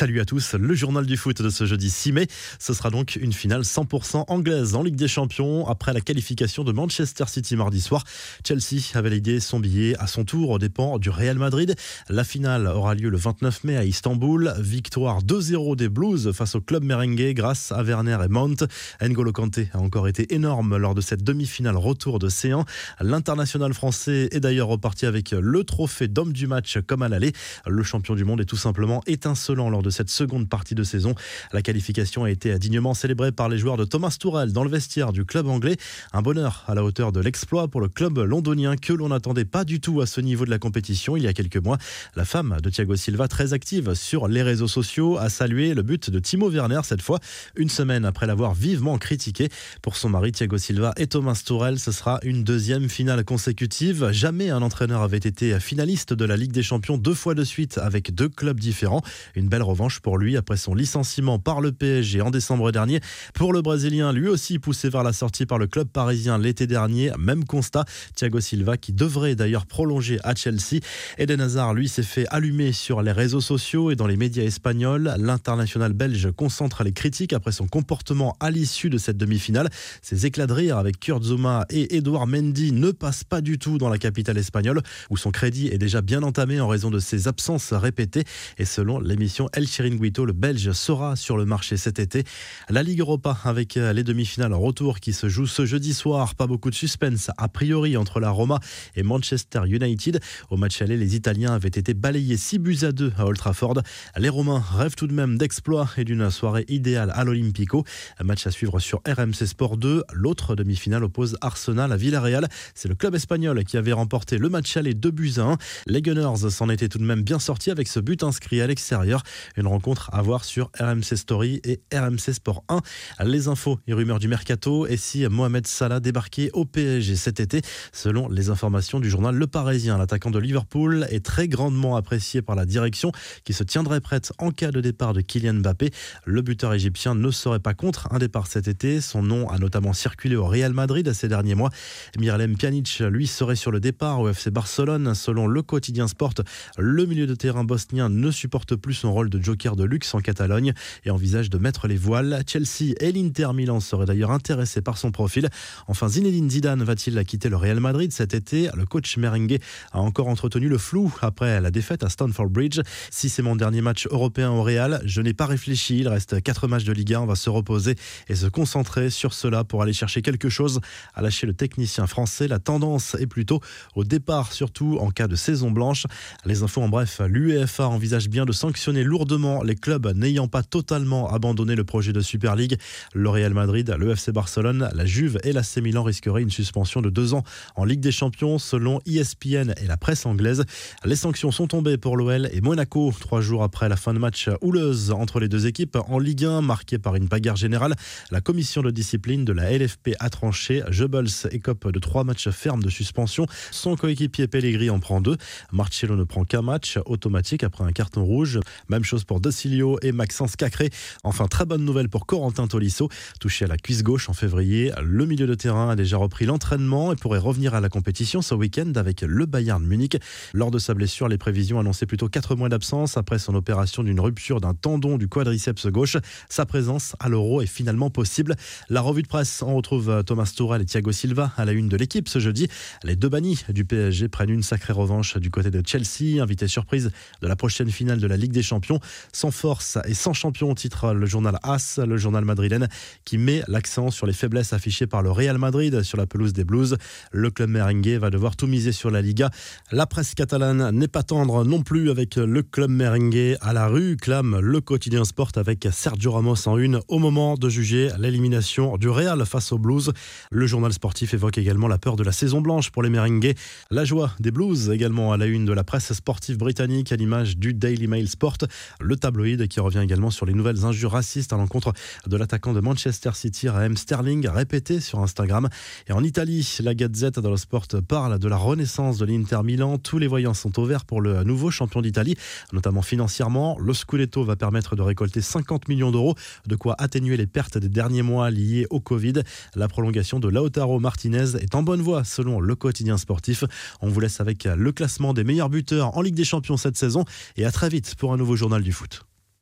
Salut à tous, le journal du foot de ce jeudi 6 mai. Ce sera donc une finale 100% anglaise en Ligue des Champions après la qualification de Manchester City mardi soir. Chelsea a validé son billet à son tour aux dépens du Real Madrid. La finale aura lieu le 29 mai à Istanbul. Victoire 2-0 des Blues face au club merengue grâce à Werner et Mount. N'Golo Kanté a encore été énorme lors de cette demi-finale retour de Séan. L'international français est d'ailleurs reparti avec le trophée d'homme du match comme à l'aller. Le champion du monde est tout simplement étincelant lors de cette seconde partie de saison. La qualification a été dignement célébrée par les joueurs de Thomas Tourelle dans le vestiaire du club anglais. Un bonheur à la hauteur de l'exploit pour le club londonien que l'on n'attendait pas du tout à ce niveau de la compétition il y a quelques mois. La femme de Thiago Silva, très active sur les réseaux sociaux, a salué le but de Timo Werner cette fois, une semaine après l'avoir vivement critiqué. Pour son mari Thiago Silva et Thomas Tourelle, ce sera une deuxième finale consécutive. Jamais un entraîneur avait été finaliste de la Ligue des Champions deux fois de suite avec deux clubs différents. Une belle revanche pour lui après son licenciement par le PSG en décembre dernier. Pour le Brésilien, lui aussi poussé vers la sortie par le club parisien l'été dernier, même constat. Thiago Silva qui devrait d'ailleurs prolonger à Chelsea. Eden Hazard, lui, s'est fait allumer sur les réseaux sociaux et dans les médias espagnols. L'international belge concentre les critiques après son comportement à l'issue de cette demi-finale. Ses éclats de rire avec Kurt Zouma et Edouard Mendy ne passent pas du tout dans la capitale espagnole où son crédit est déjà bien entamé en raison de ses absences répétées. Et selon l'émission El Chiringuito, le Belge sera sur le marché cet été. La Ligue Europa avec euh, les demi-finales en retour qui se jouent ce jeudi soir. Pas beaucoup de suspense a priori entre la Roma et Manchester United. Au match aller, les Italiens avaient été balayés 6 buts à 2 à Old Trafford. Les Romains rêvent tout de même d'exploits et d'une soirée idéale à l'Olympico. Un match à suivre sur RMC Sport 2. L'autre demi-finale oppose Arsenal à Villarreal. C'est le club espagnol qui avait remporté le match aller 2 buts à 1. Les Gunners s'en étaient tout de même bien sortis avec ce but inscrit à l'extérieur. Une rencontre à voir sur RMC Story et RMC Sport 1. Les infos et rumeurs du mercato et si Mohamed Salah débarquait au PSG cet été. Selon les informations du journal Le Parisien, l'attaquant de Liverpool est très grandement apprécié par la direction qui se tiendrait prête en cas de départ de Kylian Mbappé. Le buteur égyptien ne serait pas contre un départ cet été. Son nom a notamment circulé au Real Madrid ces derniers mois. Miralem Pjanic, lui, serait sur le départ au FC Barcelone. Selon le quotidien Sport, le milieu de terrain bosnien ne supporte plus son rôle de joker de luxe en Catalogne et envisage de mettre les voiles. Chelsea et l'Inter Milan seraient d'ailleurs intéressés par son profil. Enfin, Zinedine Zidane va-t-il quitter le Real Madrid cet été? Le coach merengue a encore entretenu le flou après la défaite à Stamford Bridge. Si c'est mon dernier match européen au Real, je n'ai pas réfléchi. Il reste quatre matchs de Liga. On va se reposer et se concentrer sur cela pour aller chercher quelque chose. À lâcher le technicien français, la tendance est plutôt au départ, surtout en cas de saison blanche. Les infos en bref, l'UEFA envisage bien de sanctionner lourdement les clubs n'ayant pas totalement abandonné le projet de Super League. Le Real Madrid, le FC Barcelone, la Juve et l'AC Milan risqueraient une suspension de deux ans en Ligue des Champions selon ESPN et la presse anglaise. Les sanctions sont tombées pour l'OL et Monaco trois jours après la fin de match houleuse entre les deux équipes en Ligue 1 marquée par une bagarre générale. La commission de discipline de la LFP a tranché. Goebbels écope de trois matchs fermes de suspension. Son coéquipier Pellegrini en prend deux. Marcello ne prend qu'un match automatique après un carton rouge. Même chose pour Docilio et Maxence Cacré. Enfin, très bonne nouvelle pour Corentin Tolisso. Touché à la cuisse gauche en février, le milieu de terrain a déjà repris l'entraînement et pourrait revenir à la compétition ce week-end avec le Bayern Munich. Lors de sa blessure, les prévisions annonçaient plutôt 4 mois d'absence après son opération d'une rupture d'un tendon du quadriceps gauche. Sa présence à l'Euro est finalement possible. La revue de presse, on retrouve Thomas Tuchel et Thiago Silva à la une de l'équipe ce jeudi. Les deux bannis du PSG prennent une sacrée revanche du côté de Chelsea, invité surprise de la prochaine finale de la Ligue des Champions. Sans force et sans champion, titre le journal AS, le journal madrilène, qui met l'accent sur les faiblesses affichées par le Real Madrid sur la pelouse des Blues. Le club merengue va devoir tout miser sur la Liga. La presse catalane n'est pas tendre non plus avec le club merengue à la rue, clame le quotidien sport avec Sergio Ramos en une au moment de juger l'élimination du Real face aux Blues. Le journal sportif évoque également la peur de la saison blanche pour les merengues. La joie des Blues également à la une de la presse sportive britannique à l'image du Daily Mail Sport. Le tabloïd qui revient également sur les nouvelles injures racistes à l'encontre de l'attaquant de Manchester City, Raheem Sterling, répété sur Instagram. Et en Italie, la Gazette dello Sport parle de la renaissance de l'Inter Milan. Tous les voyants sont au vert pour le nouveau champion d'Italie, notamment financièrement. Le Scudetto va permettre de récolter 50 millions d'euros, de quoi atténuer les pertes des derniers mois liées au Covid. La prolongation de Lautaro Martinez est en bonne voie selon le quotidien sportif. On vous laisse avec le classement des meilleurs buteurs en Ligue des Champions cette saison et à très vite pour un nouveau journal foot.